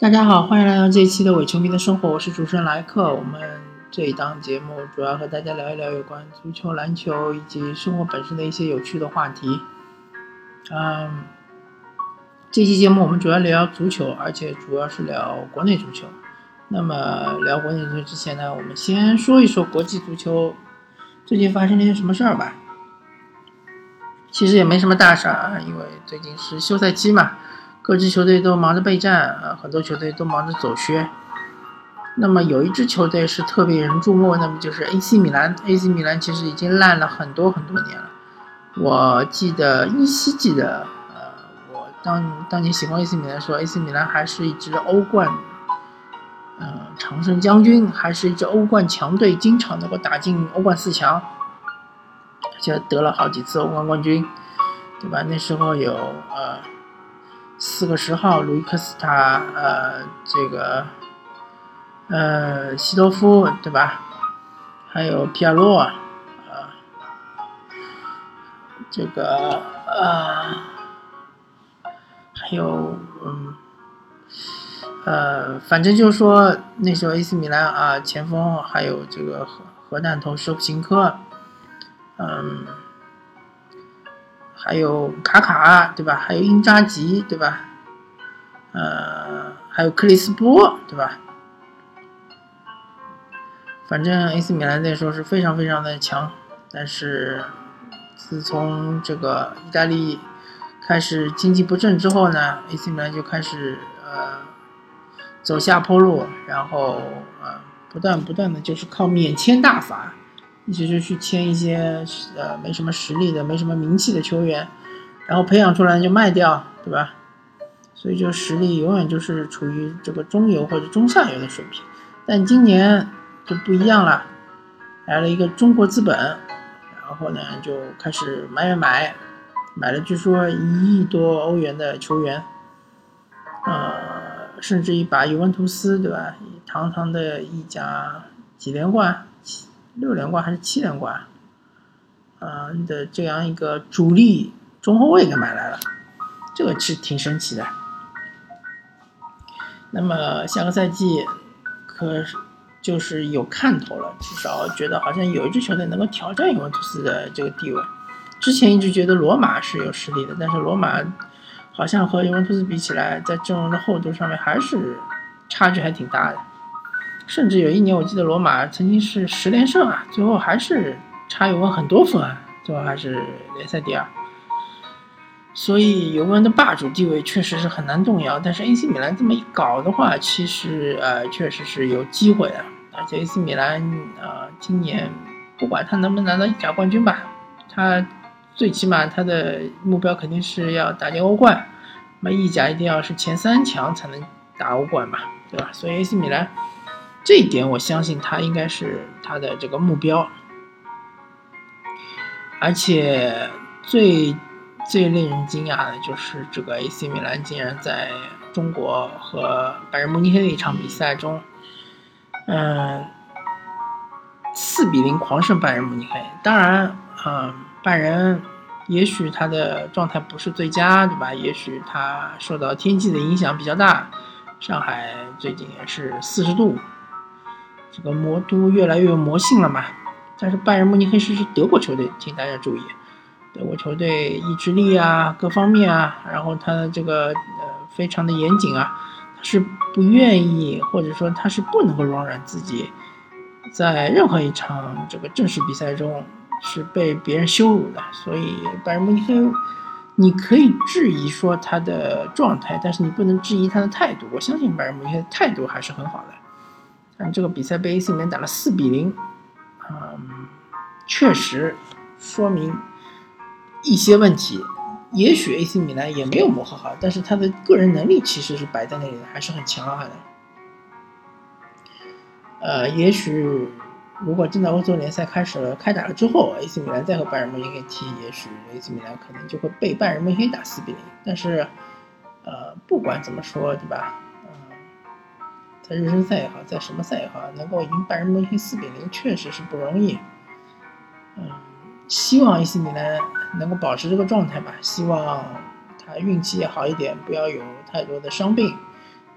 大家好，欢迎来到这一期的伪球迷的生活，我是主持人莱克。我们这一档节目主要和大家聊一聊有关足球、篮球以及生活本身的一些有趣的话题。嗯，这期节目我们主要聊足球，而且主要是聊国内足球。那么聊国内足球之前呢，我们先说一说国际足球最近发生了一些什么事儿吧。其实也没什么大事儿，因为最近是休赛期嘛。各支球队都忙着备战啊，很多球队都忙着走靴。那么有一支球队是特别引人注目，那么就是 AC 米兰。AC 米兰其实已经烂了很多很多年了。我记得依稀记得，呃，我当当年喜欢 AC 米兰说，AC 米兰还是一支欧冠，嗯，常胜将军，还是一支欧冠强队，经常能够打进欧冠四强，而且得了好几次欧冠冠军，对吧？那时候有呃。四个十号，卢伊克斯塔，呃，这个，呃，西多夫，对吧？还有皮亚洛，啊，这个，呃，还有，嗯，呃，反正就是说，那时候 AC 米兰啊，前锋还有这个核核弹头舍甫琴科，嗯。还有卡卡，对吧？还有英扎吉，对吧？呃，还有克里斯波，对吧？反正 AC 米兰那时候是非常非常的强，但是自从这个意大利开始经济不振之后呢，AC 米兰就开始呃走下坡路，然后呃不断不断的就是靠免签大法。一直就去签一些呃没什么实力的、没什么名气的球员，然后培养出来就卖掉，对吧？所以就实力永远就是处于这个中游或者中下游的水平。但今年就不一样了，来了一个中国资本，然后呢就开始买买买，买了据说一亿多欧元的球员，呃，甚至于把尤文图斯，对吧？堂堂的一甲几连冠。六连冠还是七连冠？啊的这样一个主力中后卫给买来了，这个是挺神奇的。那么下个赛季可就是有看头了，至少觉得好像有一支球队能够挑战尤文图斯的这个地位。之前一直觉得罗马是有实力的，但是罗马好像和尤文图斯比起来，在阵容的厚度上面还是差距还挺大的。甚至有一年，我记得罗马曾经是十连胜啊，最后还是差尤文很多分啊，最后还是联赛第二。所以尤文的霸主地位确实是很难动摇。但是 AC 米兰这么一搞的话，其实呃确实是有机会的。而且 AC 米兰啊，今年不管他能不能拿到意甲冠军吧，他最起码他的目标肯定是要打进欧冠。那意甲一定要是前三强才能打欧冠嘛，对吧？所以 AC 米兰。这一点我相信他应该是他的这个目标，而且最最令人惊讶的就是这个 AC 米兰竟然在中国和拜仁慕尼黑的一场比赛中，嗯，四比零狂胜拜仁慕尼黑。当然，嗯，拜仁也许他的状态不是最佳，对吧？也许他受到天气的影响比较大，上海最近也是四十度。这个魔都越来越有魔性了嘛？但是拜仁慕尼黑是是德国球队，请大家注意，德国球队意志力啊，各方面啊，然后他的这个呃非常的严谨啊，他是不愿意或者说他是不能够容忍自己在任何一场这个正式比赛中是被别人羞辱的。所以拜仁慕尼黑，你可以质疑说他的状态，但是你不能质疑他的态度。我相信拜仁慕尼黑的态度还是很好的。但这个比赛被 AC 米兰打了四比零，嗯，确实说明一些问题。也许 AC 米兰也没有磨合好，但是他的个人能力其实是摆在那里的，还是很强悍的。呃，也许如果真的欧洲联赛开始了开打了之后，AC 米兰再和拜仁慕尼黑踢，也许 AC 米兰可能就会被拜仁慕尼黑打四比零。但是，呃，不管怎么说，对吧？在热身赛也好，在什么赛也好，能够赢拜仁慕尼黑四比零，确实是不容易。嗯，希望 AC 米兰能够保持这个状态吧。希望他运气也好一点，不要有太多的伤病。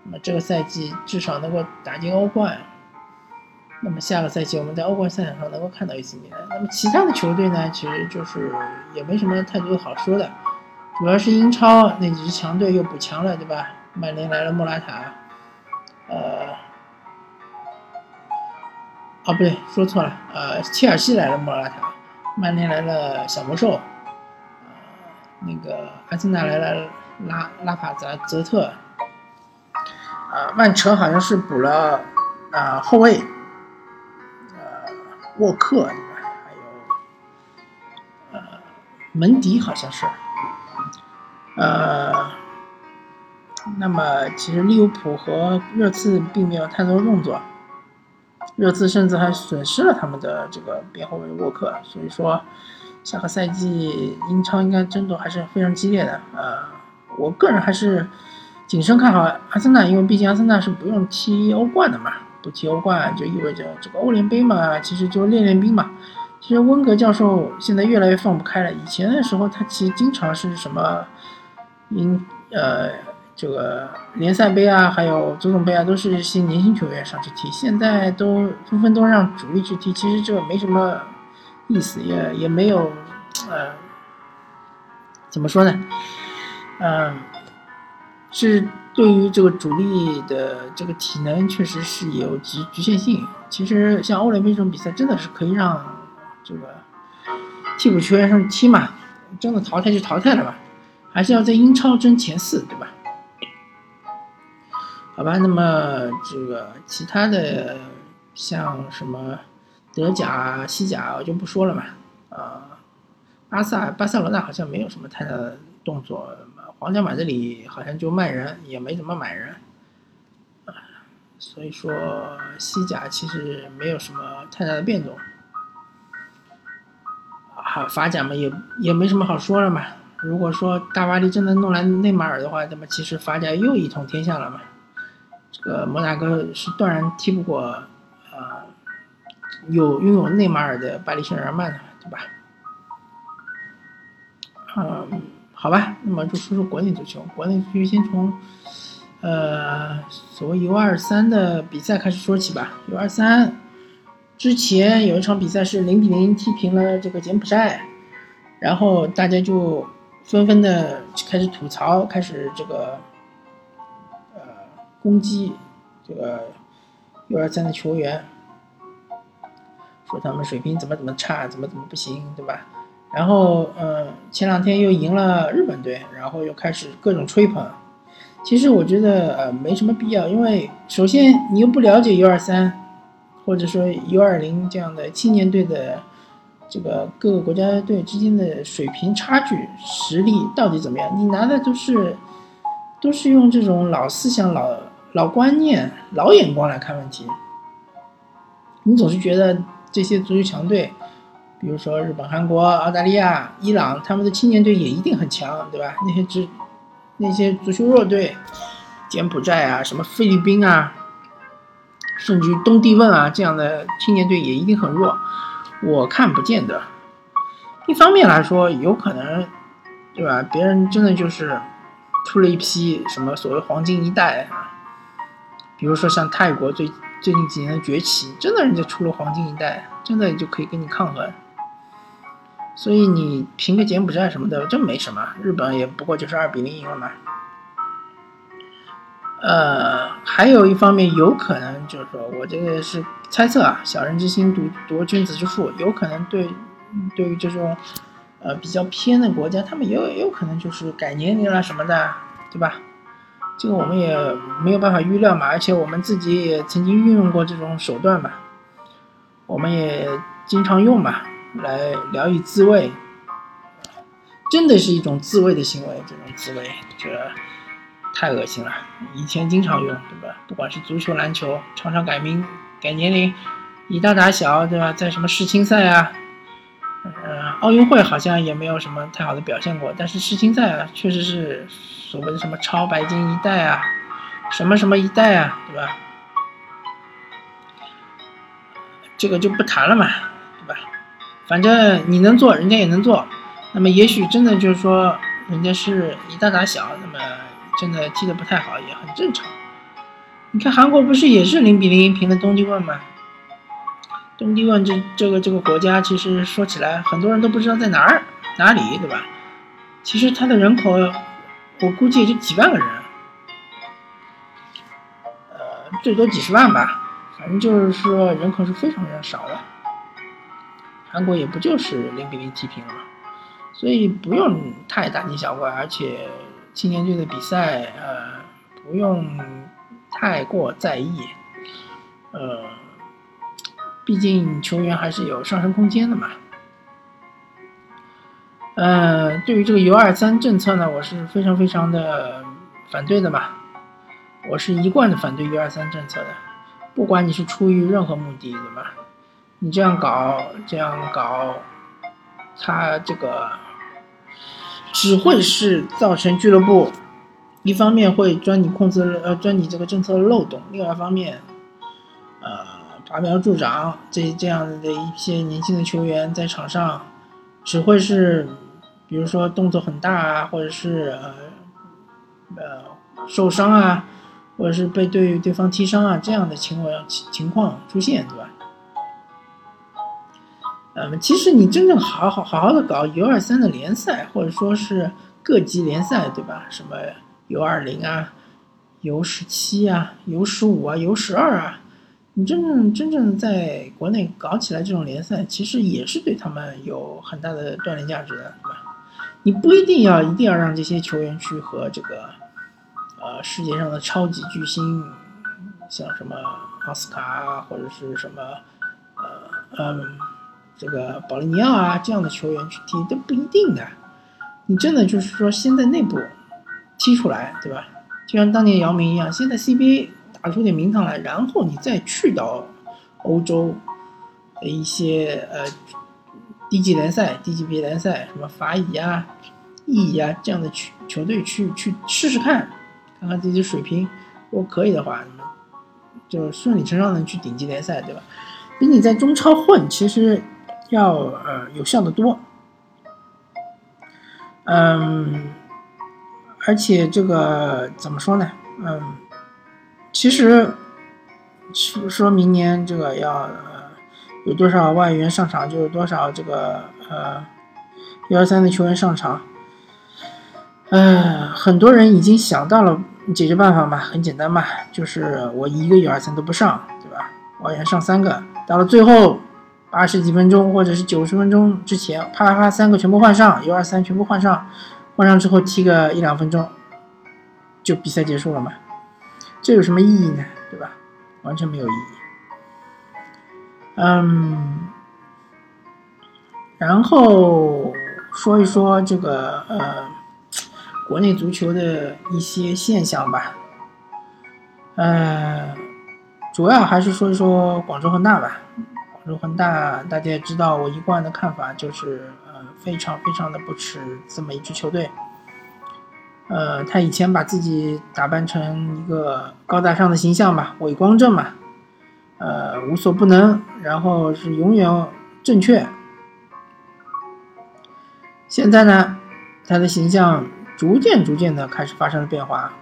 那么这个赛季至少能够打进欧冠。那么下个赛季我们在欧冠赛场上能够看到 AC 米兰。那么其他的球队呢，其实就是也没什么太多好说的，主要是英超那几支强队又补强了，对吧？曼联来了莫拉塔，呃，哦不对，说错了，呃，切尔西来了莫拉塔，曼联来了小魔兽，呃那个阿森纳来了拉拉帕泽泽特，啊，曼城好像是补了啊后卫。呃沃克，还有呃门迪好像是，呃，那么其实利物浦和热刺并没有太多动作，热刺甚至还损失了他们的这个边后卫沃克，所以说下个赛季英超应该争夺还是非常激烈的。呃，我个人还是谨慎看好阿森纳，因为毕竟阿森纳是不用踢欧冠的嘛。不踢欧冠就意味着这个欧联杯嘛，其实就练练兵嘛。其实温格教授现在越来越放不开了。以前的时候，他其实经常是什么英呃这个联赛杯啊，还有足总杯啊，都是一些年轻球员上去踢。现在都纷纷都让主力去踢，其实这没什么意思，也也没有呃怎么说呢？嗯，是。对于这个主力的这个体能，确实是有局局限性。其实像欧联杯这种比赛，真的是可以让这个替补球员上去踢嘛，真的淘汰就淘汰了吧，还是要在英超争前四，对吧？好吧，那么这个其他的像什么德甲、西甲，我就不说了嘛。啊，巴萨、巴塞罗那好像没有什么太大的动作。皇家马德里好像就卖人，也没怎么买人，所以说西甲其实没有什么太大的变动。好，法甲嘛也也没什么好说了嘛。如果说大巴黎真的弄来内马尔的话，那么其实法甲又一统天下了嘛。这个摩纳哥是断然踢不过啊，有拥有内马尔的巴黎圣日耳曼的，对吧？嗯。好吧，那么就说说国内足球。国内足球先从，呃，所谓 U 二三的比赛开始说起吧。U 二三之前有一场比赛是零比零踢平了这个柬埔寨，然后大家就纷纷的开始吐槽，开始这个，攻击这个 U 二三的球员，说他们水平怎么怎么差，怎么怎么不行，对吧？然后，嗯，前两天又赢了日本队，然后又开始各种吹捧。其实我觉得，呃，没什么必要，因为首先你又不了解 U 二三，或者说 U 二零这样的青年队的这个各个国家队之间的水平差距、实力到底怎么样？你拿的都是都是用这种老思想、老老观念、老眼光来看问题。你总是觉得这些足球强队。比如说日本、韩国、澳大利亚、伊朗，他们的青年队也一定很强，对吧？那些只那些足球弱队，柬埔寨啊，什么菲律宾啊，甚至于东帝汶啊这样的青年队也一定很弱。我看不见得。一方面来说，有可能，对吧？别人真的就是出了一批什么所谓黄金一代啊，比如说像泰国最最近几年的崛起，真的人家出了黄金一代，真的就可以跟你抗衡。所以你凭个柬埔寨什么的，真没什么。日本也不过就是二比零赢了嘛。呃，还有一方面，有可能就是说我这个是猜测啊，小人之心夺夺君子之腹，有可能对对于这种呃比较偏的国家，他们也有也有可能就是改年龄了什么的，对吧？这个我们也没有办法预料嘛，而且我们自己也曾经运用过这种手段嘛，我们也经常用嘛。来聊以自慰，真的是一种自慰的行为。这种自慰，这太恶心了。以前经常用，对吧？不管是足球、篮球，常常改名、改年龄，以大打小，对吧？在什么世青赛啊，嗯，奥运会好像也没有什么太好的表现过。但是世青赛啊，确实是所谓的什么超白金一代啊，什么什么一代啊，对吧？这个就不谈了嘛。对吧反正你能做，人家也能做。那么也许真的就是说，人家是以大打小，那么真的踢得不太好也很正常。你看韩国不是也是零比零平的东帝汶吗？东帝汶这这个这个国家，其实说起来很多人都不知道在哪儿哪里，对吧？其实它的人口，我估计也就几万个人，呃，最多几十万吧。反正就是说人口是非常非常少的。韩国也不就是零比零踢平了？所以不用太大惊小怪，而且青年队的比赛，呃，不用太过在意，呃。毕竟球员还是有上升空间的嘛。呃，对于这个 U 二三政策呢，我是非常非常的反对的嘛。我是一贯的反对 U 二三政策的，不管你是出于任何目的，对吧？你这样搞，这样搞，他这个只会是造成俱乐部一方面会钻你控制呃钻你这个政策的漏洞，另外一方面，呃。拔苗助长，这这样的一些年轻的球员在场上，只会是，比如说动作很大啊，或者是呃呃受伤啊，或者是被对对方踢伤啊这样的情况情情况出现，对吧？嗯，其实你真正好好好好的搞 U 二三的联赛，或者说是各级联赛，对吧？什么 U 二零啊，U 十七啊，U 十五啊，U 十二啊。你真正真正在国内搞起来这种联赛，其实也是对他们有很大的锻炼价值的，对吧？你不一定要一定要让这些球员去和这个，呃，世界上的超级巨星，像什么奥斯卡啊，或者是什么，呃，嗯，这个保利尼奥啊这样的球员去踢都不一定的。你真的就是说先在内部踢出来，对吧？就像当年姚明一样，现在 CBA。打出点名堂来，然后你再去到欧洲的一些呃低级联赛、低级别联赛，什么法乙啊、意乙啊这样的球球队去去试试看，看看自己的水平，如果可以的话，就顺理成章的去顶级联赛，对吧？比你在中超混其实要呃有效的多。嗯，而且这个怎么说呢？嗯。其实，说说明年这个要有多少外援上场，就有多少这个呃幺二三的球员上场。嗯，很多人已经想到了解决办法嘛，很简单嘛，就是我一个幺二三都不上，对吧？外援上三个，到了最后八十几分钟或者是九十分钟之前，啪啪啪三个全部换上，幺二三全部换上，换上之后踢个一两分钟，就比赛结束了嘛。这有什么意义呢？对吧？完全没有意义。嗯，然后说一说这个呃，国内足球的一些现象吧。呃，主要还是说一说广州恒大吧。广州恒大，大家也知道，我一贯的看法就是，呃，非常非常的不耻这么一支球队。呃，他以前把自己打扮成一个高大上的形象嘛，伟光正嘛，呃，无所不能，然后是永远正确。现在呢，他的形象逐渐逐渐的开始发生了变化，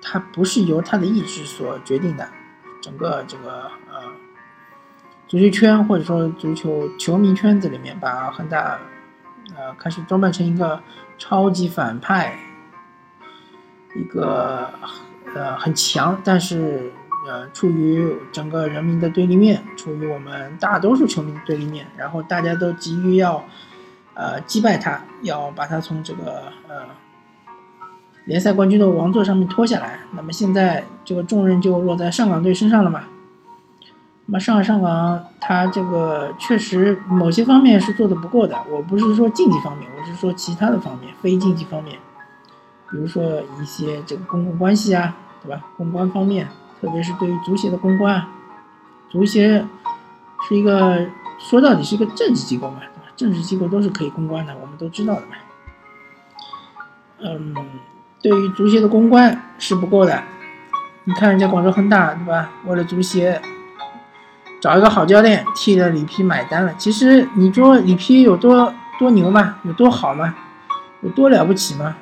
他不是由他的意志所决定的，整个这个呃足球圈或者说足球球迷圈子里面，把恒大呃开始装扮成一个超级反派。一个呃很强，但是呃处于整个人民的对立面，处于我们大多数球迷的对立面，然后大家都急于要呃击败他，要把他从这个呃联赛冠军的王座上面拖下来。那么现在这个重任就落在上港队身上了嘛？那么上海上港他这个确实某些方面是做的不够的，我不是说竞技方面，我是说其他的方面，非竞技方面。比如说一些这个公共关系啊，对吧？公关方面，特别是对于足协的公关，足协是一个说到底是一个政治机构嘛，对吧？政治机构都是可以公关的，我们都知道的嘛。嗯，对于足协的公关是不够的。你看人家广州恒大，对吧？为了足协找一个好教练，替了里皮买单了。其实你说里皮有多多牛嘛？有多好吗？有多了不起吗？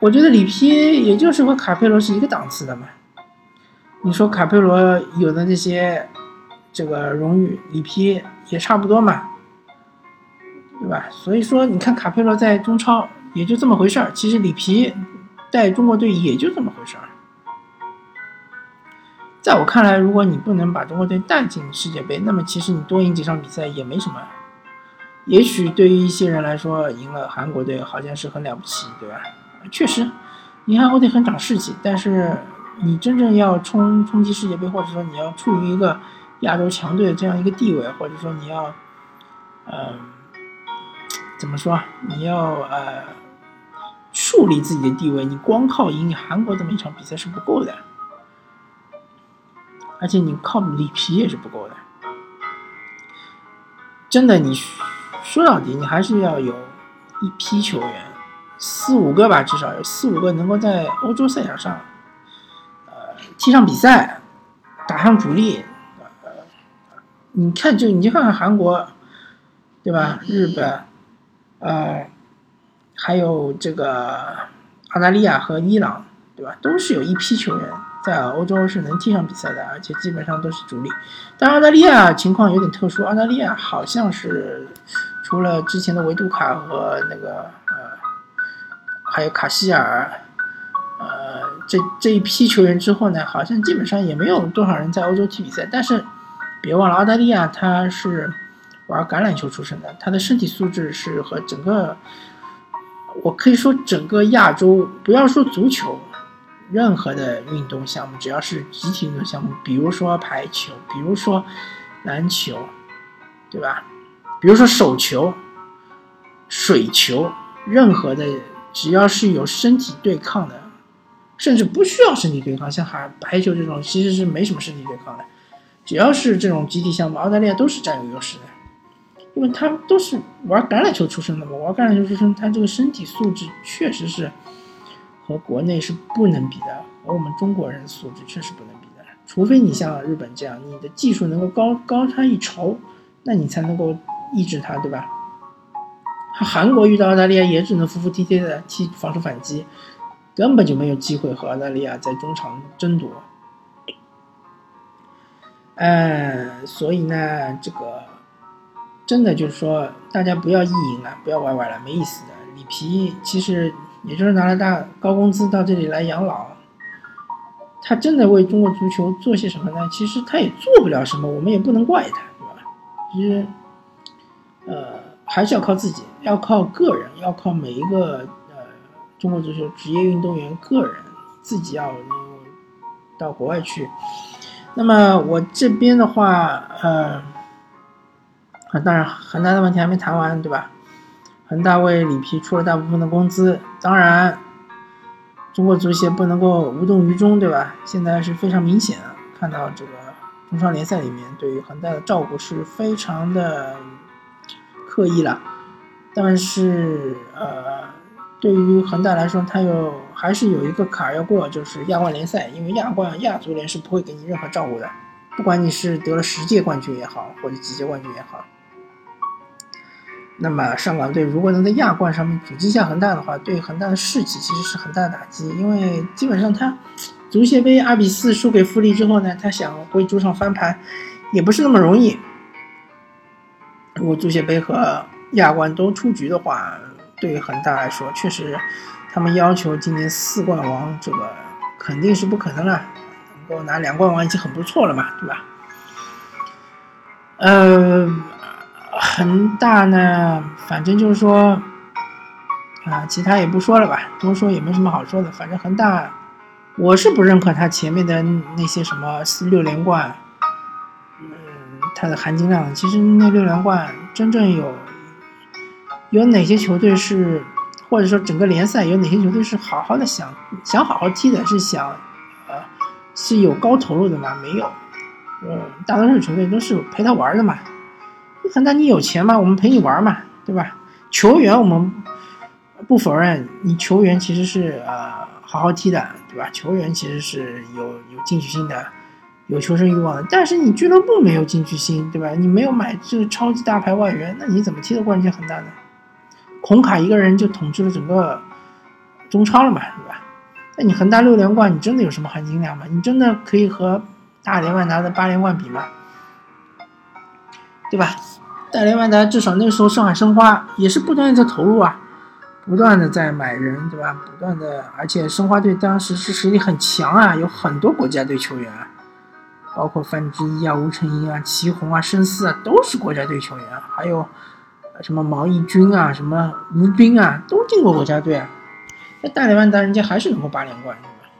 我觉得里皮也就是和卡佩罗是一个档次的嘛，你说卡佩罗有的那些这个荣誉，里皮也差不多嘛，对吧？所以说，你看卡佩罗在中超也就这么回事儿，其实里皮带中国队也就这么回事儿。在我看来，如果你不能把中国队带进世界杯，那么其实你多赢几场比赛也没什么。也许对于一些人来说，赢了韩国队好像是很了不起，对吧？确实，赢韩国队很长士气。但是你真正要冲冲击世界杯，或者说你要处于一个亚洲强队的这样一个地位，或者说你要，呃，怎么说？你要呃树立自己的地位，你光靠赢韩国这么一场比赛是不够的。而且你靠里皮也是不够的，真的，你说到底，你还是要有一批球员，四五个吧，至少有四五个能够在欧洲赛场上，呃，踢上比赛，打上主力。呃，你看，就你就看看韩国，对吧？日本，呃，还有这个澳大利亚和伊朗，对吧？都是有一批球员。在欧洲是能踢上比赛的，而且基本上都是主力。但澳大利亚情况有点特殊，澳大利亚好像是除了之前的维杜卡和那个呃，还有卡希尔，呃，这这一批球员之后呢，好像基本上也没有多少人在欧洲踢比赛。但是别忘了，澳大利亚他是玩橄榄球出身的，他的身体素质是和整个，我可以说整个亚洲，不要说足球。任何的运动项目，只要是集体运动项目，比如说排球，比如说篮球，对吧？比如说手球、水球，任何的只要是有身体对抗的，甚至不需要身体对抗，像海排球这种其实是没什么身体对抗的。只要是这种集体项目，澳大利亚都是占有优势的，因为他们都是玩橄榄球出身的嘛，玩橄榄球出身，他这个身体素质确实是。和国内是不能比的，和我们中国人素质确实不能比的。除非你像日本这样，你的技术能够高高他一筹，那你才能够抑制他，对吧？韩国遇到澳大利亚也只能服服帖帖的踢防守反击，根本就没有机会和澳大利亚在中场争夺。嗯，所以呢，这个真的就是说，大家不要意淫了，不要歪歪了，没意思的。里皮其实。也就是拿了大高工资到这里来养老，他真的为中国足球做些什么呢？其实他也做不了什么，我们也不能怪他，对吧？其实，呃，还是要靠自己，要靠个人，要靠每一个呃中国足球职业运动员个人自己要到国外去。那么我这边的话，呃，啊，当然恒大的问题还没谈完，对吧？恒大为里皮出了大部分的工资，当然，中国足协不能够无动于衷，对吧？现在是非常明显，看到这个中超联赛里面对于恒大的照顾是非常的刻意了。但是，呃，对于恒大来说，他有还是有一个坎儿要过，就是亚冠联赛，因为亚冠亚足联是不会给你任何照顾的，不管你是得了十届冠军也好，或者几届冠军也好。那么上港队如果能在亚冠上面阻击下恒大的话，对恒大的士气其实是很大的打击，因为基本上他足协杯二比四输给富力之后呢，他想回主场翻盘也不是那么容易。如果足协杯和亚冠都出局的话，对于恒大来说，确实他们要求今年四冠王这个肯定是不可能了，能够拿两冠王已经很不错了嘛，对吧？呃。恒大呢，反正就是说，啊，其他也不说了吧，多说也没什么好说的。反正恒大，我是不认可他前面的那些什么四六连冠，它的含金量。其实那六连冠真正有有哪些球队是，或者说整个联赛有哪些球队是好好的想想好好踢的，是想，呃，是有高投入的吗？没有，嗯，大多数球队都是陪他玩的嘛。恒大，你有钱吗？我们陪你玩嘛，对吧？球员我们不否认，你球员其实是呃好好踢的，对吧？球员其实是有有进取心的，有求生欲望。但是你俱乐部没有进取心，对吧？你没有买这个超级大牌外援，那你怎么踢得冠军恒大呢？孔卡一个人就统治了整个中超了嘛，对吧？那你恒大六连冠，你真的有什么含金量吗？你真的可以和大连万达的八连冠比吗？对吧？大连万达至少那时候上海申花也是不断的在投入啊，不断的在买人，对吧？不断的，而且申花队当时是实力很强啊，有很多国家队球员，啊包括范志毅啊、吴成英啊、祁宏啊、申思啊，都是国家队球员，还有什么毛义军啊、什么吴斌啊，都进过国家队啊。那大连万达人家还是能够八连冠，对吧？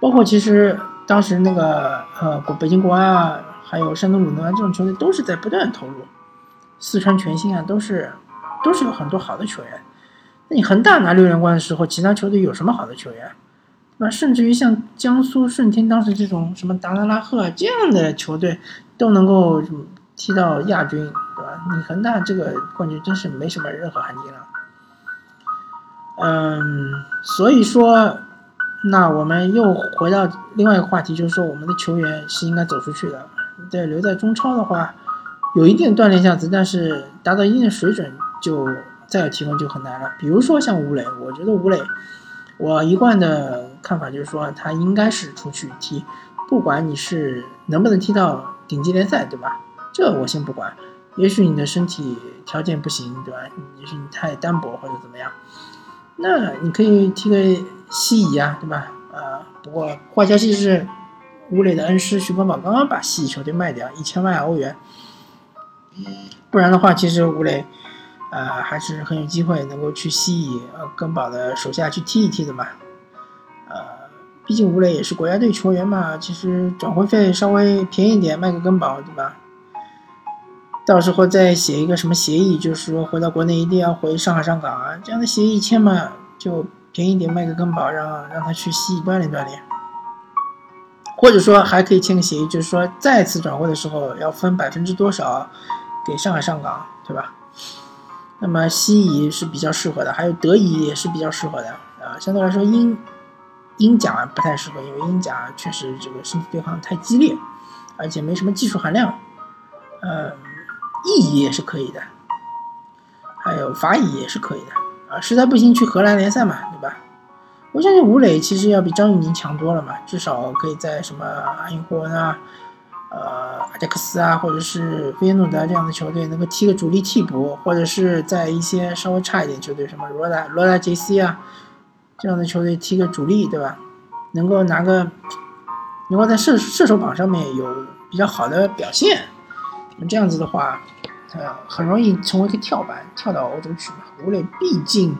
包括其实当时那个呃国北京国安啊，还有山东鲁能啊这种球队都是在不断投入，四川全兴啊都是都是有很多好的球员。那你恒大拿六连冠的时候，其他球队有什么好的球员？那甚至于像江苏舜天当时这种什么达纳拉赫这样的球队都能够踢到亚军，对吧？你恒大这个冠军真是没什么任何含金量。嗯，所以说，那我们又回到另外一个话题，就是说我们的球员是应该走出去的。在留在中超的话，有一定锻炼价值，但是达到一定水准就再有提高就很难了。比如说像吴磊，我觉得吴磊，我一贯的看法就是说他应该是出去踢，不管你是能不能踢到顶级联赛，对吧？这我先不管，也许你的身体条件不行，对吧？也许你太单薄或者怎么样。那你可以踢个西乙啊，对吧？啊，不过坏消息是，吴磊的恩师徐根宝刚刚把西乙球队卖掉一千万欧元，不然的话，其实吴磊，呃，还是很有机会能够去西乙呃根宝的手下去踢一踢的嘛。呃，毕竟吴磊也是国家队球员嘛，其实转会费稍微便宜点，卖个根宝，对吧？到时候再写一个什么协议，就是说回到国内一定要回上海上港啊，这样的协议签嘛，就便宜点卖个根宝，让让他去西乙锻炼锻炼。或者说还可以签个协议，就是说再次转会的时候要分百分之多少给上海上港，对吧？那么西乙是比较适合的，还有德乙也是比较适合的啊。相对来说英英甲不太适合，因为英甲确实这个身体对抗太激烈，而且没什么技术含量，呃。意乙也是可以的，还有法乙也是可以的啊，实在不行去荷兰联赛嘛，对吧？我相信吴磊其实要比张玉宁强多了嘛，至少可以在什么阿因霍恩啊、呃阿贾克斯啊，或者是菲耶诺德这样的球队能够踢个主力替补，或者是在一些稍微差一点球队，什么罗达罗达 JC 啊这样的球队踢个主力，对吧？能够拿个能够在射射手榜上面有比较好的表现。那这样子的话，呃，很容易成为一个跳板，跳到欧洲去嘛。吴磊毕竟，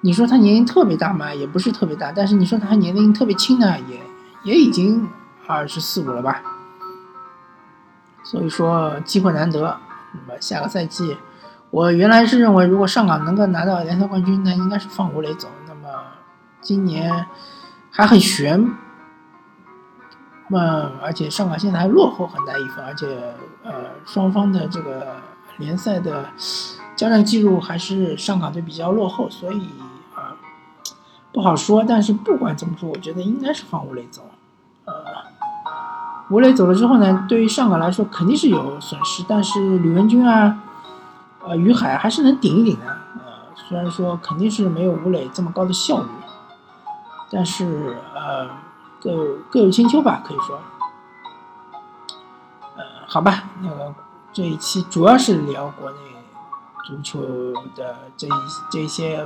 你说他年龄特别大嘛，也不是特别大，但是你说他年龄特别轻呢，也也已经二十四五了吧。所以说机会难得。那么下个赛季，我原来是认为，如果上港能够拿到联赛冠军，那应该是放吴磊走。今年还很悬。那，而且上港现在还落后很大一分，而且呃，双方的这个联赛的交战记录还是上港队比较落后，所以啊不好说。但是不管怎么说，我觉得应该是放吴磊走。呃，吴磊走了之后呢，对于上港来说肯定是有损失，但是吕文君啊，呃，于海还是能顶一顶的。呃，虽然说肯定是没有吴磊这么高的效率，但是呃。各有各有千秋吧，可以说，呃，好吧，那个这一期主要是聊国内足球的这一这些，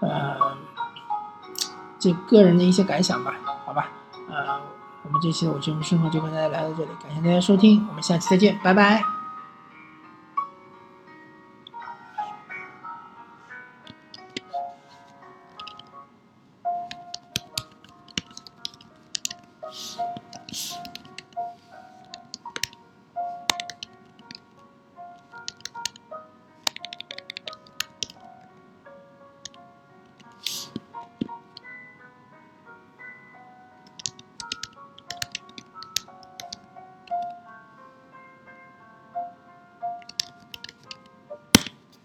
呃，这个人的一些感想吧，好吧，呃，我们这期的我节目生活就跟大家聊到这里，感谢大家收听，我们下期再见，拜拜。